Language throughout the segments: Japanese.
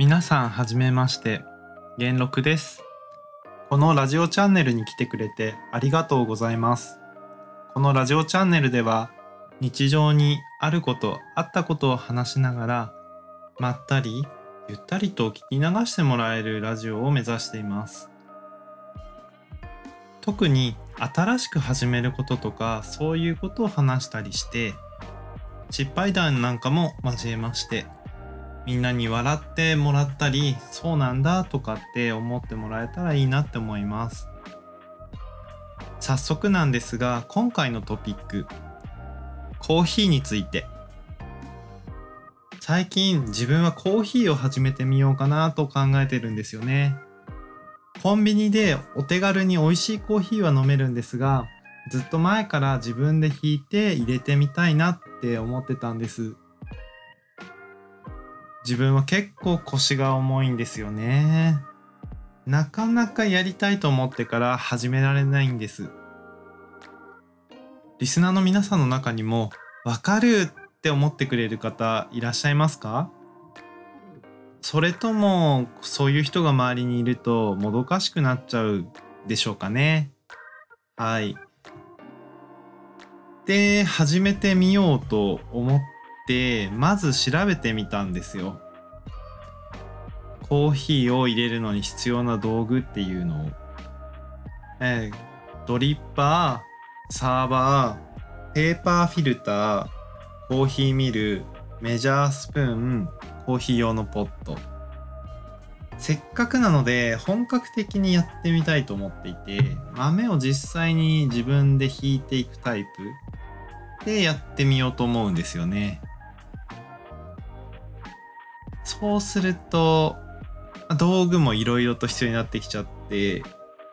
皆さんはじめまして。元禄です。このラジオチャンネルに来てくれてありがとうございます。このラジオチャンネルでは日常にあることあったことを話しながらまったりゆったりと聞き流してもらえるラジオを目指しています。特に新しく始めることとかそういうことを話したりして失敗談なんかも交えましてみんなに笑ってもらったりそうなんだとかって思ってもらえたらいいなって思います。早速なんですが今回のトピックコーヒーについて。最近自分はコーヒーを始めてみようかなと考えてるんですよね。コンビニでお手軽に美味しいコーヒーは飲めるんですがずっと前から自分で引いて入れてみたいなって思ってたんです。自分は結構腰が重いんですよね。なかなかやりたいと思ってから始められないんです。リスナーの皆さんの中にもわかるって思ってくれる方いらっしゃいますか？それともそういう人が周りにいるともどかしくなっちゃうでしょうかね？はい。で始めてみようと思ってまず調べてみたんですよ。コーヒーを入れるのに必要な道具っていうのを、えー、ドリッパーサーバーペーパーフィルターコーヒーミルメジャースプーンコーヒー用のポット。せっかくなので本格的にやってみたいと思っていて豆を実際に自分でひいていくタイプでやってみようと思うんですよね。そうすると道具もいろいろと必要になってきちゃって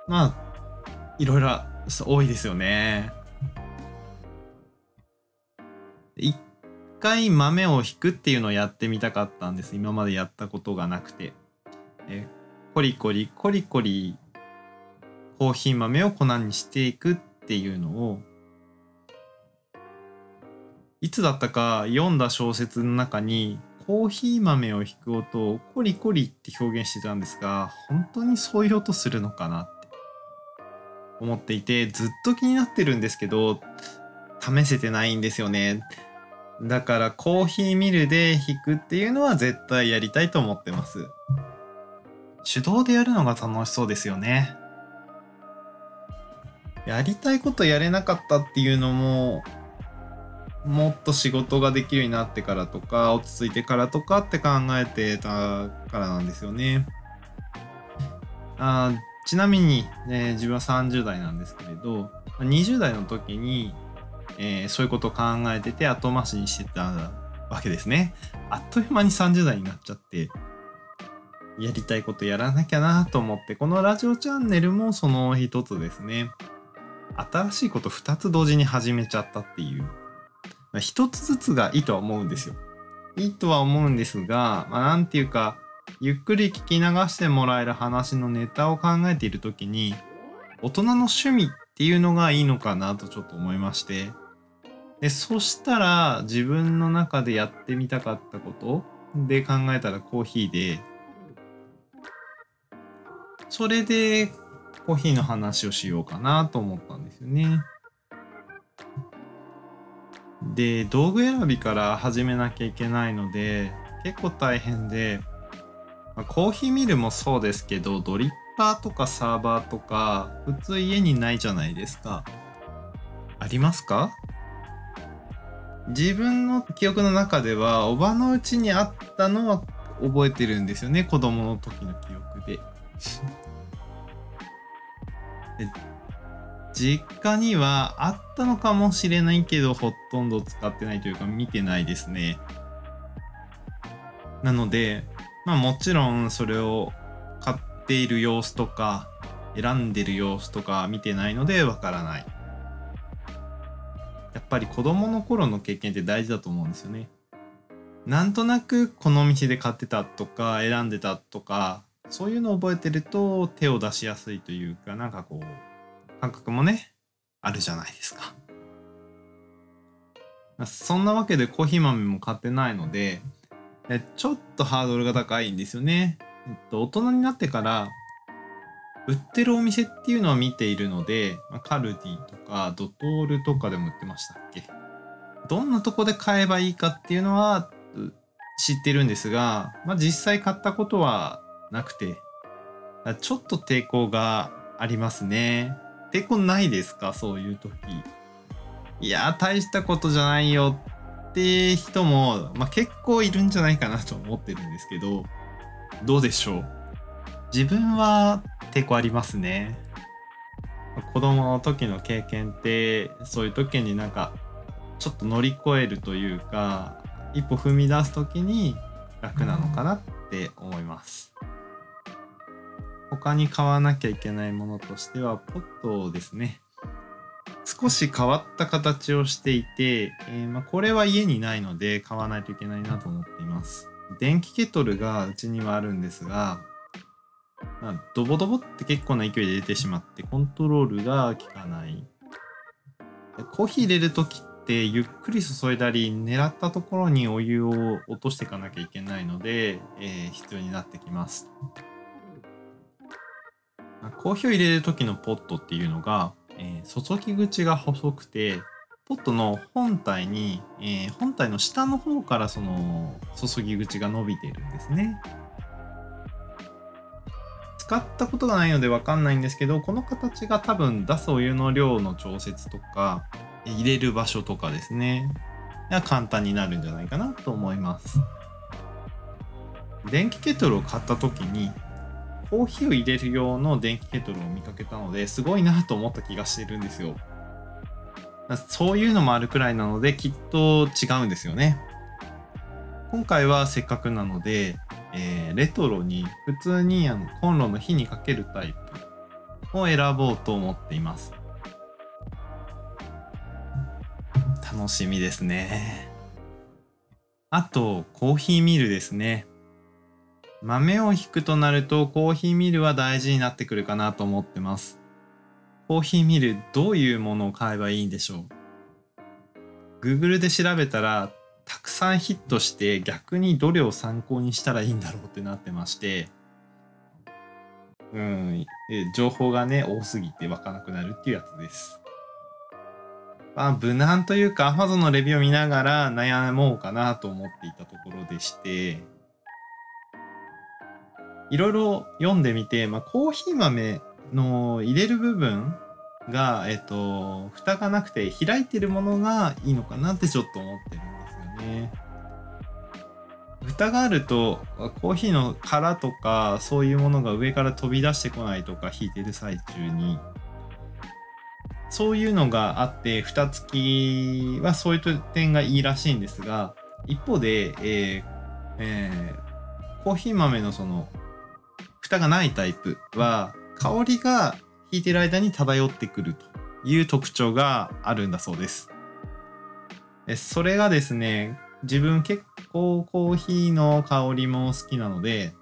まあいろいろ多いですよね。一回豆をひくっていうのをやってみたかったんです。今までやったことがなくて。えコリコリコリコリコーヒー豆を粉にしていくっていうのをいつだったか読んだ小説の中にコーヒー豆をひく音をコリコリって表現してたんですが本当にそういう音するのかなって思っていてずっと気になってるんですけど試せてないんですよねだからコーヒーミルで弾くっていうのは絶対やりたいと思ってます。手動でやるのが楽しそうですよね。やりたいことやれなかったっていうのも、もっと仕事ができるようになってからとか、落ち着いてからとかって考えてたからなんですよね。あちなみに、ね、自分は30代なんですけれど、20代の時にえー、そういうことを考えてて後回しにしてたわけですね。あっという間に30代になっちゃって、やりたいことやらなきゃなと思って、このラジオチャンネルもその一つですね。新しいこと2つ同時に始めちゃったっていう。一つずつがいいとは思うんですよ。いいとは思うんですが、まあ、ていうか、ゆっくり聞き流してもらえる話のネタを考えている時に、大人の趣味っていうのがいいのかなとちょっと思いまして、でそしたら自分の中でやってみたかったことで考えたらコーヒーでそれでコーヒーの話をしようかなと思ったんですよね。で道具選びから始めなきゃいけないので結構大変で、まあ、コーヒーミルもそうですけどドリッパーとかサーバーとか普通家にないじゃないですか。ありますか？自分の記憶の中ではおばのうちにあったのは覚えてるんですよね子供の時の記憶でで 実家にはあったのかもしれないけどほとんど使ってないというか見てないですねなのでまあもちろんそれを買っている様子とか選んでる様子とか見てないのでわからないやっぱり子供の頃の経験って大事だと思うんですよね。なんとなくこの店で買ってたとか選んでたとかそういうのを覚えてると手を出しやすいというかなんかこう感覚もねあるじゃないですか。そんなわけでコーヒー豆も買ってないのでちょっとハードルが高いんですよね。えっと、大人になってから売ってるお店っていうのは見ているので、カルディとかドトールとかでも売ってましたっけどんなとこで買えばいいかっていうのは知ってるんですが、まあ、実際買ったことはなくてちょっと抵抗がありますね抵抗ないですか？そういう時。いや大したことじゃないよって人も、まあ、結構いるんじゃないかなと思ってるんですけどどうでしょう？自分は抵抗ありますね。子供の時の経験ってそういう時になんかちょっと乗り越えるというか一歩踏み出す時に楽なのかなって思います。他に買わなきゃいけないものとしてはポットですね少し変わった形をしていて、えー、ま、これは家にないので買わないといけないなと思っています。電気ケトルがうちにはあるんですがまあ、ドボドボって結構な勢いで出てしまってコントロールが効かない。コーヒー入れる時ってゆっくり注いだり狙ったところにお湯を落としていかなきゃいけないので、えー、必要になってきます。コーヒーを入れる時のポットっていうのが、えー、注ぎ口が細くてポットの本体に、えー、本体の下の方からその注ぎ口が伸びてるんですね。使ったことがないので分かんないんですけどこの形が多分出すお湯の量の調節とか入れる場所とかですねが簡単になるんじゃないかなと思います電気ケトルを買った時にコーヒーを入れる用の電気ケトルを見かけたのですごいなと思った気がしてるんですよ。そういうのもあるくらいなのできっと違うんですよね。今回はせっかくなのでえー、レトロに普通にあのコンロの火にかけるタイプを選ぼうと思っています。楽しみですね。あとコーヒーミルですね。豆をひくとなるとコーヒーミルは大事になってくるかなと思ってます。コーヒーミルどういうものを買えばいいんでしょう？Google で調べたらたくさんヒットして逆にどれを参考にしたらいいんだろうってなってまして。うん情報がね多すぎて湧かなくなるっていうやつです。まあ無難というか Amazon のレビューを見ながら悩もうかなと思っていたところでして。いろいろ読んでみて、まあ、コーヒー豆の入れる部分が、えっと、蓋がなくて開いてるものがいいのかなってちょっと思ってるんですよね。蓋があるとコーヒーの殻とかそういうものが上から飛び出してこないとか引いてる最中にそういうのがあって蓋付きはそういう点がいいらしいんですが一方で、えーえー、コーヒー豆のその蓋がないタイプは香りが引いてる間に漂ってくるという特徴があるんだそうです。それがですね、自分結構コーヒーの香りも好きなので、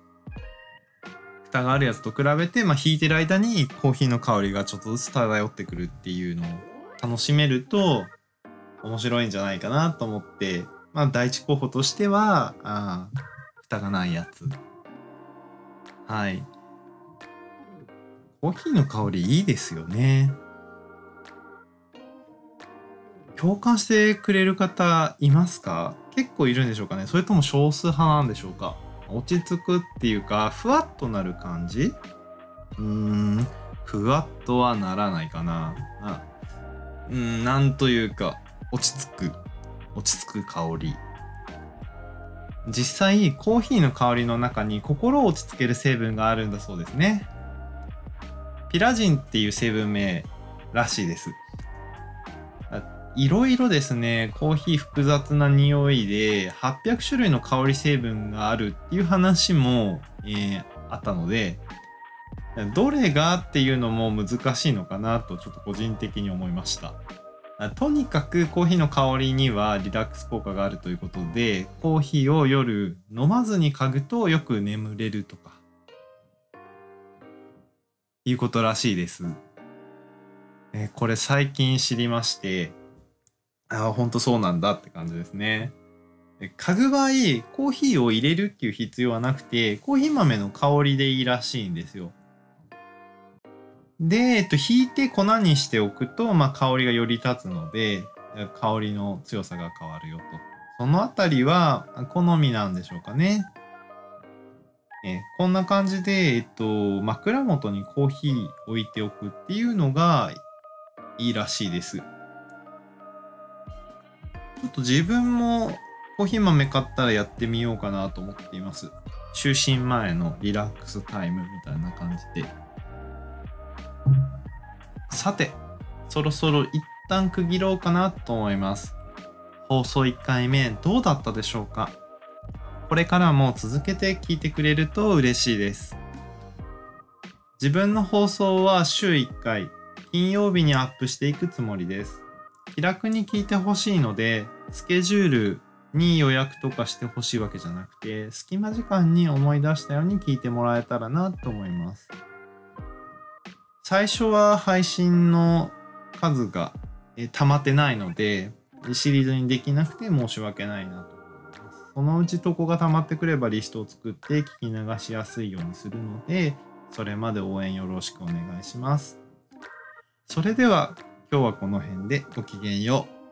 蓋があるやつと比べて、まあ、引いてる間にコーヒーの香りがちょっとずつ漂ってくるっていうのを楽しめると面白いんじゃないかなと思って、まあ、第一候補としては、あ蓋がないやつ。はい。コーヒーの香りいいですよね。共感してくれる方いますか？結構いるんでしょうかね。それとも少数派なんでしょうか？落ち着くっていうかふわっとなる感じ？うーん。ふわっとはならないかな。あうんなんというか落ち着く。落ち着く香り。実際コーヒーの香りの中に心を落ち着ける成分があるんだそうですねピラジンっていう成分名らしいですいろいろですね、コーヒー複雑な匂いで800種類の香り成分があるっていう話も、えー、あったので、どれがっていうのも難しいのかなとちょっと個人的に思いました。とにかくコーヒーの香りにはリラックス効果があるということで、コーヒーを夜飲まずに嗅ぐとよく眠れるとか、いうことらしいです。えこれ最近知りまして、ああ、ほんとそうなんだって感じですね。嗅ぐ場合コーヒーを入れるっていう必要はなくてコーヒー豆の香りでいいらしいんですよ。で、えっと、引いて粉にしておくと、まあ、香りがより立つので香りの強さが変わるよと。そのあたりは好みなんでしょうかね。えこんな感じで、えっと、枕元にコーヒー置いておくっていうのがいいらしいです。ちょっと自分もコーヒー豆買ったらやってみようかなと思っています。就寝前のリラックスタイムみたいな感じで。さて、そろそろ一旦区切ろうかなと思います。放送1回目どうだったでしょうか？これからも続けて聞いてくれると嬉しいです。自分の放送は週1回、金曜日にアップしていくつもりです。気楽に聞いてほしいので、スケジュールに予約とかしてほしいわけじゃなくて、隙間時間に思い出したように聞いてもらえたらなと思います。最初は配信の数が溜まってないので、シリーズにできなくて申し訳ないなと思います。そのうちとこが溜まってくればリストを作って聞き流しやすいようにするので、それまで応援よろしくお願いします。それでは今日はこの辺でごきげんよう。